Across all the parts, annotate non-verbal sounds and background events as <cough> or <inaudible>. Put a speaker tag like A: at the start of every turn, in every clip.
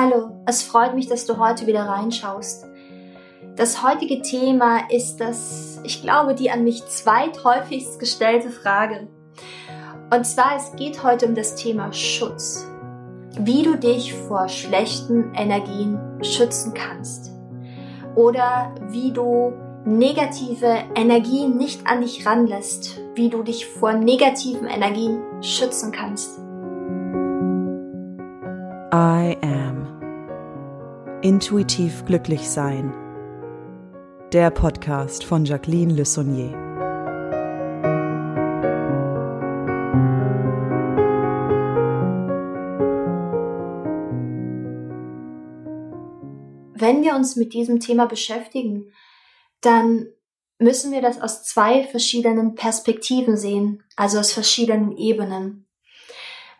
A: Hallo, es freut mich, dass du heute wieder reinschaust. Das heutige Thema ist das, ich glaube, die an mich zweithäufigst gestellte Frage. Und zwar, es geht heute um das Thema Schutz. Wie du dich vor schlechten Energien schützen kannst. Oder wie du negative Energien nicht an dich ranlässt. Wie du dich vor negativen Energien schützen kannst.
B: I am. Intuitiv glücklich sein. Der Podcast von Jacqueline Le Saunier.
A: Wenn wir uns mit diesem Thema beschäftigen, dann müssen wir das aus zwei verschiedenen Perspektiven sehen, also aus verschiedenen Ebenen.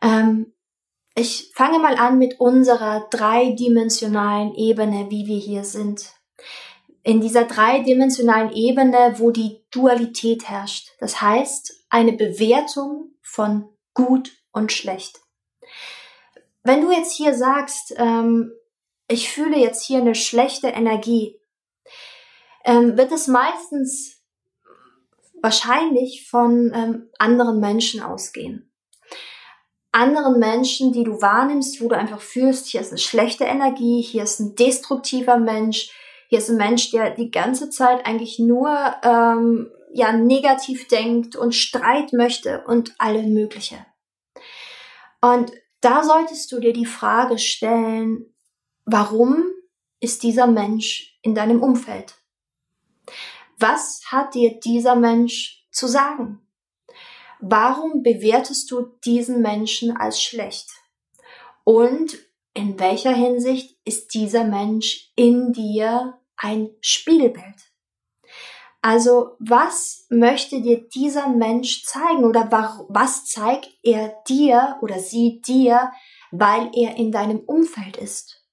A: Ähm, ich fange mal an mit unserer dreidimensionalen Ebene, wie wir hier sind. In dieser dreidimensionalen Ebene, wo die Dualität herrscht. Das heißt, eine Bewertung von gut und schlecht. Wenn du jetzt hier sagst, ähm, ich fühle jetzt hier eine schlechte Energie, ähm, wird es meistens wahrscheinlich von ähm, anderen Menschen ausgehen anderen Menschen, die du wahrnimmst, wo du einfach fühlst, hier ist eine schlechte Energie, hier ist ein destruktiver Mensch, hier ist ein Mensch, der die ganze Zeit eigentlich nur ähm, ja negativ denkt und Streit möchte und alle mögliche. Und da solltest du dir die Frage stellen, warum ist dieser Mensch in deinem Umfeld? Was hat dir dieser Mensch zu sagen? Warum bewertest du diesen Menschen als schlecht? Und in welcher Hinsicht ist dieser Mensch in dir ein Spiegelbild? Also was möchte dir dieser Mensch zeigen oder was zeigt er dir oder sie dir, weil er in deinem Umfeld ist?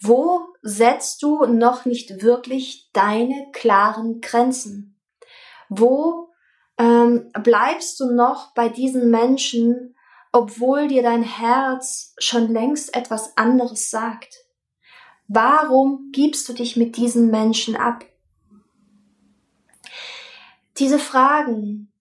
A: Wo setzt du noch nicht wirklich deine klaren Grenzen? Wo ähm, bleibst du noch bei diesen Menschen, obwohl dir dein Herz schon längst etwas anderes sagt? Warum gibst du dich mit diesen Menschen ab? Diese Fragen,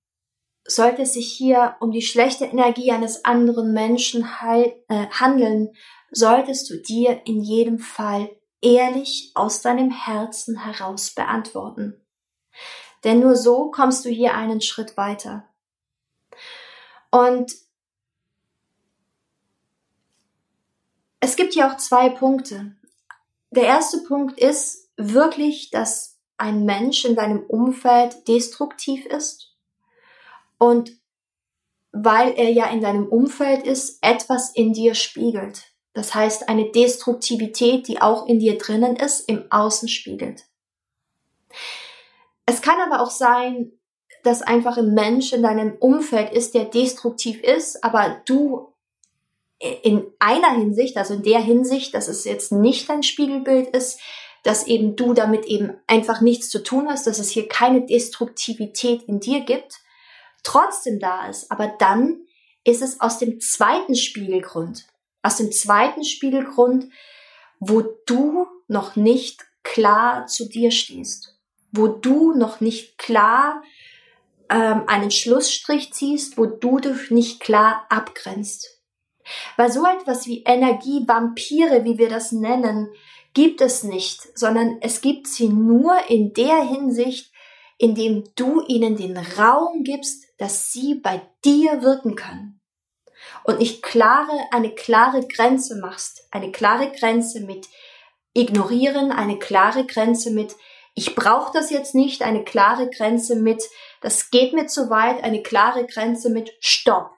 A: sollte es sich hier um die schlechte Energie eines anderen Menschen äh, handeln, solltest du dir in jedem Fall ehrlich aus deinem Herzen heraus beantworten. Denn nur so kommst du hier einen Schritt weiter. Und es gibt hier auch zwei Punkte. Der erste Punkt ist wirklich, dass ein Mensch in deinem Umfeld destruktiv ist und weil er ja in deinem Umfeld ist, etwas in dir spiegelt. Das heißt, eine Destruktivität, die auch in dir drinnen ist, im Außen spiegelt. Es kann aber auch sein, dass einfach ein Mensch in deinem Umfeld ist, der destruktiv ist, aber du in einer Hinsicht, also in der Hinsicht, dass es jetzt nicht dein Spiegelbild ist, dass eben du damit eben einfach nichts zu tun hast, dass es hier keine Destruktivität in dir gibt, trotzdem da ist. Aber dann ist es aus dem zweiten Spiegelgrund, aus dem zweiten Spiegelgrund, wo du noch nicht klar zu dir stehst wo du noch nicht klar ähm, einen Schlussstrich ziehst, wo du dich nicht klar abgrenzt. Weil so etwas wie Energievampire, wie wir das nennen, gibt es nicht, sondern es gibt sie nur in der Hinsicht, indem du ihnen den Raum gibst, dass sie bei dir wirken können. Und nicht klare, eine klare Grenze machst, eine klare Grenze mit ignorieren, eine klare Grenze mit ich brauche das jetzt nicht, eine klare Grenze mit, das geht mir zu weit, eine klare Grenze mit Stopp.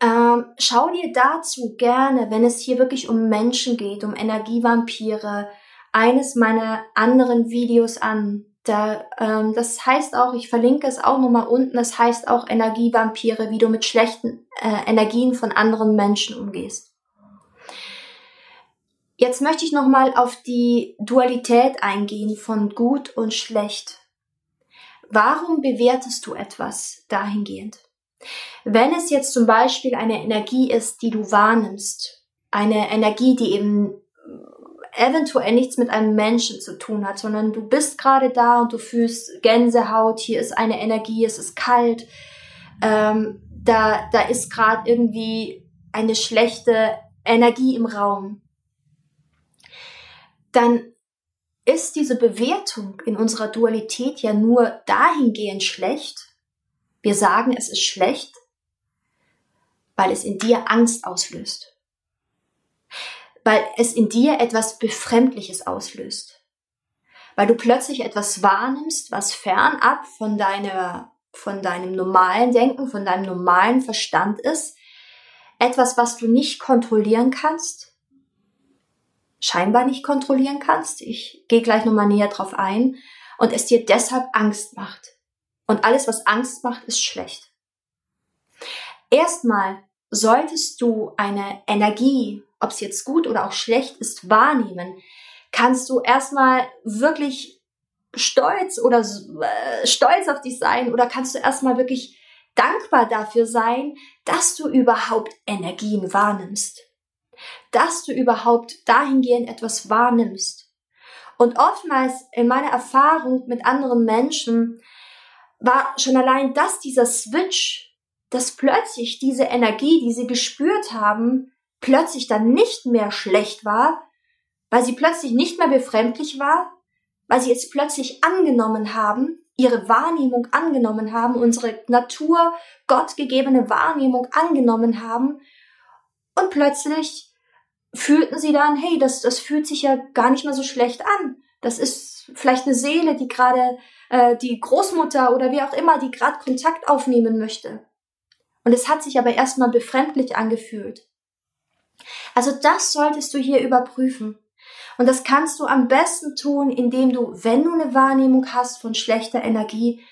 A: Ähm, schau dir dazu gerne, wenn es hier wirklich um Menschen geht, um Energievampire, eines meiner anderen Videos an. Da, ähm, das heißt auch, ich verlinke es auch nochmal unten, das heißt auch Energievampire, wie du mit schlechten äh, Energien von anderen Menschen umgehst. Jetzt möchte ich nochmal auf die Dualität eingehen von gut und schlecht. Warum bewertest du etwas dahingehend? Wenn es jetzt zum Beispiel eine Energie ist, die du wahrnimmst, eine Energie, die eben eventuell nichts mit einem Menschen zu tun hat, sondern du bist gerade da und du fühlst Gänsehaut, hier ist eine Energie, es ist kalt, ähm, da, da ist gerade irgendwie eine schlechte Energie im Raum, dann ist diese Bewertung in unserer Dualität ja nur dahingehend schlecht. Wir sagen, es ist schlecht, weil es in dir Angst auslöst. Weil es in dir etwas Befremdliches auslöst. Weil du plötzlich etwas wahrnimmst, was fernab von deiner, von deinem normalen Denken, von deinem normalen Verstand ist. Etwas, was du nicht kontrollieren kannst, scheinbar nicht kontrollieren kannst. Ich gehe gleich nochmal näher drauf ein. Und es dir deshalb Angst macht. Und alles, was Angst macht, ist schlecht. Erstmal solltest du eine Energie, ob es jetzt gut oder auch schlecht ist, wahrnehmen, kannst du erstmal wirklich stolz oder äh, stolz auf dich sein oder kannst du erstmal wirklich dankbar dafür sein, dass du überhaupt Energien wahrnimmst dass du überhaupt dahingehend etwas wahrnimmst. Und oftmals in meiner Erfahrung mit anderen Menschen war schon allein das, dieser Switch, dass plötzlich diese Energie, die sie gespürt haben, plötzlich dann nicht mehr schlecht war, weil sie plötzlich nicht mehr befremdlich war, weil sie es plötzlich angenommen haben, ihre Wahrnehmung angenommen haben, unsere Natur, gottgegebene Wahrnehmung angenommen haben und plötzlich fühlten sie dann, hey, das, das fühlt sich ja gar nicht mal so schlecht an. Das ist vielleicht eine Seele, die gerade äh, die Großmutter oder wie auch immer, die gerade Kontakt aufnehmen möchte. Und es hat sich aber erstmal befremdlich angefühlt. Also das solltest du hier überprüfen. Und das kannst du am besten tun, indem du, wenn du eine Wahrnehmung hast von schlechter Energie,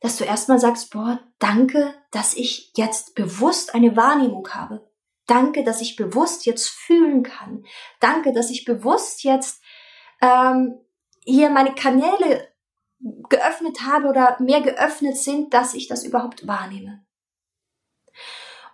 A: dass du erstmal sagst, boah, danke, dass ich jetzt bewusst eine Wahrnehmung habe. Danke, dass ich bewusst jetzt fühlen kann. Danke, dass ich bewusst jetzt ähm, hier meine Kanäle geöffnet habe oder mehr geöffnet sind, dass ich das überhaupt wahrnehme.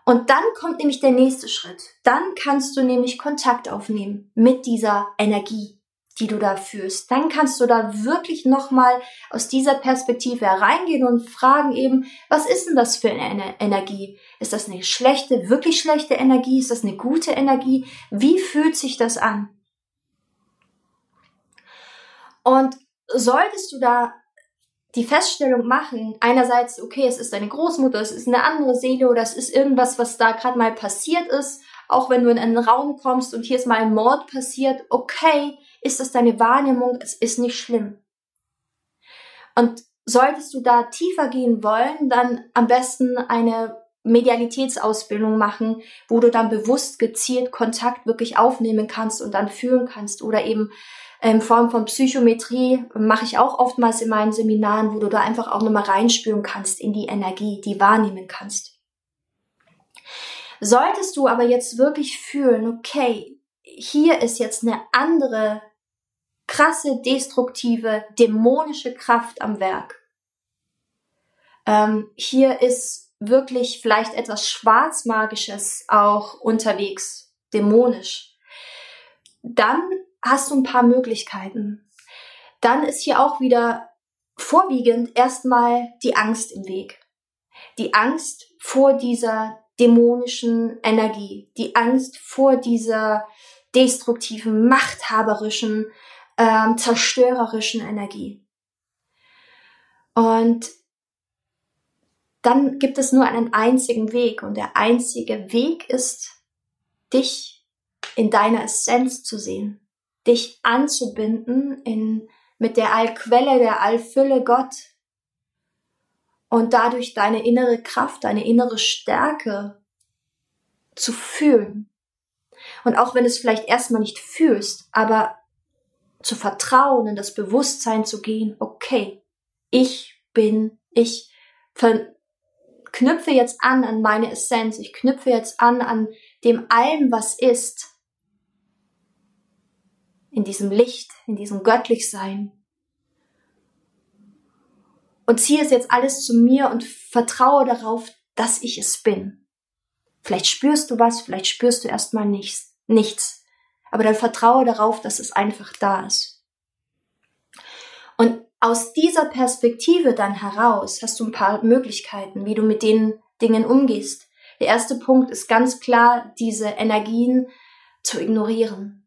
A: Und dann kommt nämlich der nächste Schritt. Dann kannst du nämlich Kontakt aufnehmen mit dieser Energie die du da führst, dann kannst du da wirklich nochmal aus dieser Perspektive hereingehen und fragen eben, was ist denn das für eine Energie? Ist das eine schlechte, wirklich schlechte Energie? Ist das eine gute Energie? Wie fühlt sich das an? Und solltest du da die Feststellung machen, einerseits, okay, es ist deine Großmutter, es ist eine andere Seele oder es ist irgendwas, was da gerade mal passiert ist, auch wenn du in einen Raum kommst und hier ist mal ein Mord passiert, okay, ist das deine Wahrnehmung, es ist nicht schlimm. Und solltest du da tiefer gehen wollen, dann am besten eine Medialitätsausbildung machen, wo du dann bewusst gezielt Kontakt wirklich aufnehmen kannst und dann fühlen kannst oder eben in Form von Psychometrie mache ich auch oftmals in meinen Seminaren, wo du da einfach auch nochmal reinspüren kannst in die Energie, die wahrnehmen kannst. Solltest du aber jetzt wirklich fühlen, okay, hier ist jetzt eine andere krasse, destruktive, dämonische Kraft am Werk. Ähm, hier ist wirklich vielleicht etwas Schwarzmagisches auch unterwegs, dämonisch. Dann hast du ein paar Möglichkeiten. Dann ist hier auch wieder vorwiegend erstmal die Angst im Weg. Die Angst vor dieser dämonischen Energie, die Angst vor dieser destruktiven, machthaberischen, ähm, zerstörerischen Energie. Und dann gibt es nur einen einzigen Weg und der einzige Weg ist, dich in deiner Essenz zu sehen, dich anzubinden in, mit der Allquelle, der Allfülle Gott und dadurch deine innere Kraft, deine innere Stärke zu fühlen. Und auch wenn du es vielleicht erstmal nicht fühlst, aber zu vertrauen, in das Bewusstsein zu gehen, okay, ich bin, ich knüpfe jetzt an an meine Essenz, ich knüpfe jetzt an an dem allem, was ist, in diesem Licht, in diesem Göttlichsein. Und ziehe es jetzt alles zu mir und vertraue darauf, dass ich es bin. Vielleicht spürst du was, vielleicht spürst du erstmal nichts, nichts. Aber dann vertraue darauf, dass es einfach da ist. Und aus dieser Perspektive dann heraus hast du ein paar Möglichkeiten, wie du mit den Dingen umgehst. Der erste Punkt ist ganz klar, diese Energien zu ignorieren.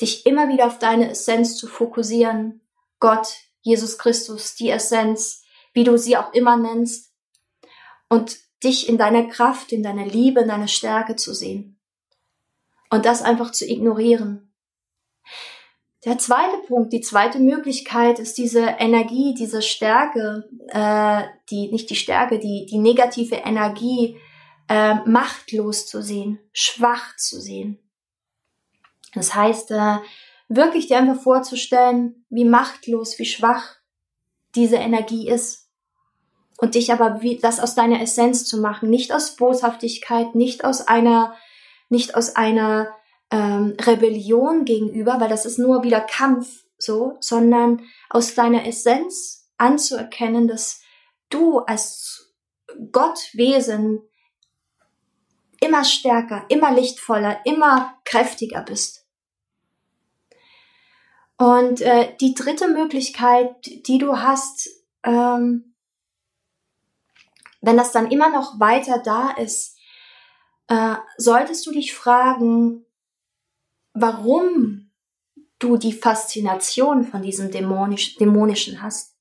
A: Dich immer wieder auf deine Essenz zu fokussieren. Gott, Jesus Christus, die Essenz, wie du sie auch immer nennst. Und dich in deiner Kraft, in deiner Liebe, in deiner Stärke zu sehen. Und das einfach zu ignorieren. Der zweite Punkt, die zweite Möglichkeit ist diese Energie, diese Stärke, äh, die nicht die Stärke, die die negative Energie äh, machtlos zu sehen, schwach zu sehen. Das heißt, äh, wirklich dir einfach vorzustellen, wie machtlos, wie schwach diese Energie ist. Und dich aber wie, das aus deiner Essenz zu machen, nicht aus Boshaftigkeit, nicht aus einer, nicht aus einer ähm, Rebellion gegenüber, weil das ist nur wieder Kampf, so, sondern aus deiner Essenz anzuerkennen, dass du als Gottwesen immer stärker, immer lichtvoller, immer kräftiger bist. Und äh, die dritte Möglichkeit, die du hast, ähm, wenn das dann immer noch weiter da ist, äh, solltest du dich fragen, warum du die Faszination von diesem Dämonisch, Dämonischen hast.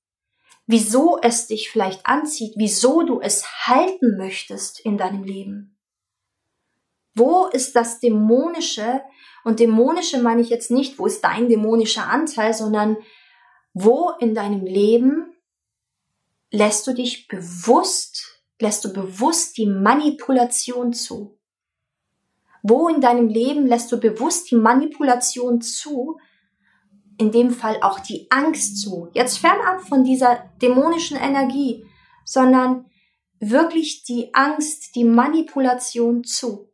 A: Wieso es dich vielleicht anzieht, wieso du es halten möchtest in deinem Leben. Wo ist das Dämonische? Und Dämonische meine ich jetzt nicht, wo ist dein dämonischer Anteil, sondern wo in deinem Leben lässt du dich bewusst, lässt du bewusst die Manipulation zu? Wo in deinem Leben lässt du bewusst die Manipulation zu? In dem Fall auch die Angst zu. Jetzt fernab von dieser dämonischen Energie, sondern wirklich die Angst, die Manipulation zu.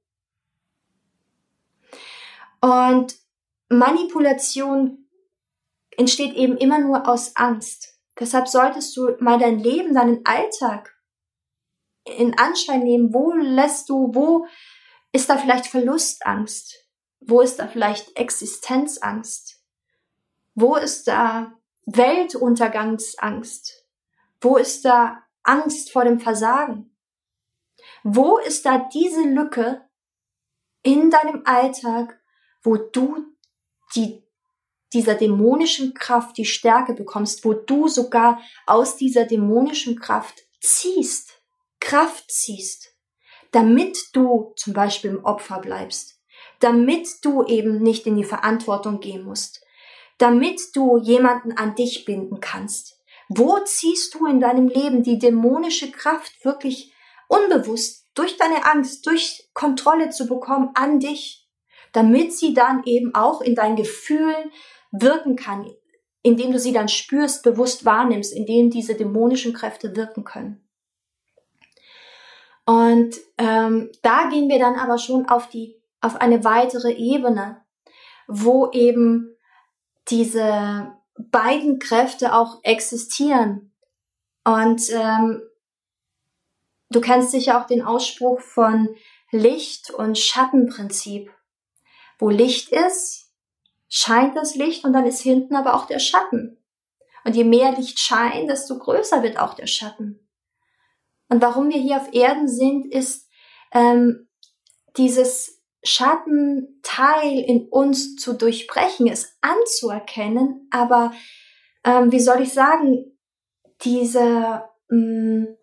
A: Und Manipulation entsteht eben immer nur aus Angst. Deshalb solltest du mal dein Leben, deinen Alltag in Anschein nehmen. Wo lässt du, wo ist da vielleicht Verlustangst? Wo ist da vielleicht Existenzangst? Wo ist da Weltuntergangsangst? Wo ist da Angst vor dem Versagen? Wo ist da diese Lücke in deinem Alltag, wo du die, dieser dämonischen Kraft die Stärke bekommst, wo du sogar aus dieser dämonischen Kraft ziehst, Kraft ziehst? damit du zum Beispiel im Opfer bleibst, damit du eben nicht in die Verantwortung gehen musst, damit du jemanden an dich binden kannst. Wo ziehst du in deinem Leben die dämonische Kraft wirklich unbewusst durch deine Angst, durch Kontrolle zu bekommen an dich, damit sie dann eben auch in deinen Gefühlen wirken kann, indem du sie dann spürst, bewusst wahrnimmst, indem diese dämonischen Kräfte wirken können. Und ähm, da gehen wir dann aber schon auf die auf eine weitere Ebene, wo eben diese beiden Kräfte auch existieren. Und ähm, du kennst sicher auch den Ausspruch von Licht- und Schattenprinzip. Wo Licht ist, scheint das Licht und dann ist hinten aber auch der Schatten. Und je mehr Licht scheint, desto größer wird auch der Schatten. Und warum wir hier auf Erden sind, ist ähm, dieses Schattenteil in uns zu durchbrechen, es anzuerkennen, aber ähm, wie soll ich sagen, diese mh, mm,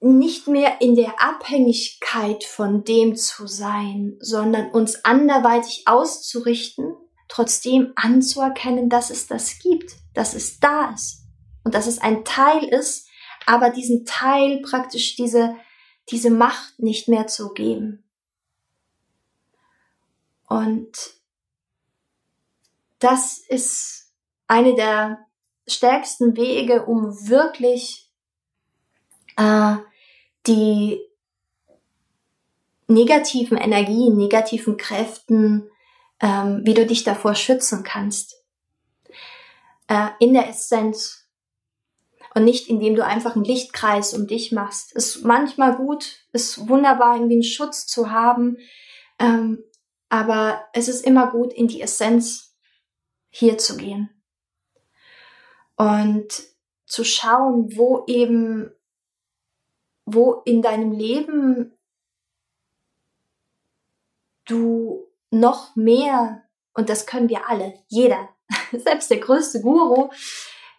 A: nicht mehr in der Abhängigkeit von dem zu sein, sondern uns anderweitig auszurichten, trotzdem anzuerkennen, dass es das gibt dass es da ist und dass es ein Teil ist, aber diesen Teil praktisch diese, diese Macht nicht mehr zu geben. Und das ist eine der stärksten Wege, um wirklich äh, die negativen Energien, negativen Kräften, ähm, wie du dich davor schützen kannst äh, in der Essenz. und nicht indem du einfach einen Lichtkreis um dich machst. Ist manchmal gut, ist wunderbar, irgendwie einen Schutz zu haben, ähm, aber es ist immer gut, in die Essenz hier zu gehen und zu schauen, wo eben, wo in deinem Leben du noch mehr, und das können wir alle, jeder, <laughs> selbst der größte Guru,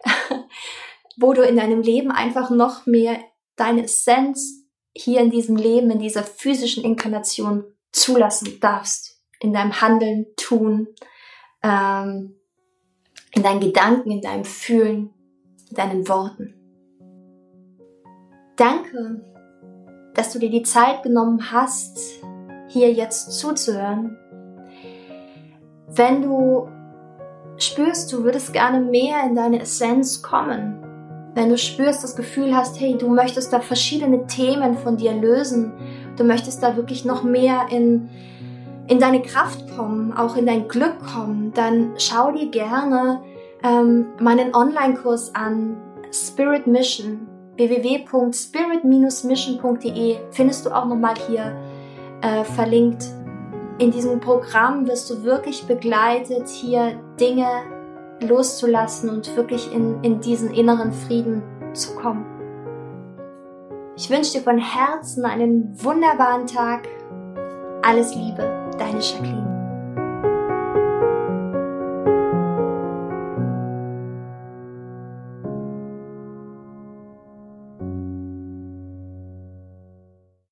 A: <laughs> wo du in deinem Leben einfach noch mehr deine Essenz hier in diesem Leben, in dieser physischen Inkarnation zulassen darfst. In deinem Handeln, Tun, ähm, in deinen Gedanken, in deinem Fühlen, in deinen Worten. Danke, dass du dir die Zeit genommen hast, hier jetzt zuzuhören. Wenn du spürst, du würdest gerne mehr in deine Essenz kommen, wenn du spürst, das Gefühl hast, hey, du möchtest da verschiedene Themen von dir lösen, du möchtest da wirklich noch mehr in, in deine Kraft kommen, auch in dein Glück kommen, dann schau dir gerne ähm, meinen Online-Kurs an, Spirit Mission, www.spirit-mission.de findest du auch nochmal hier äh, verlinkt. In diesem Programm wirst du wirklich begleitet, hier Dinge loszulassen und wirklich in, in diesen inneren Frieden zu kommen. Ich wünsche dir von Herzen einen wunderbaren Tag. Alles Liebe, deine Jacqueline.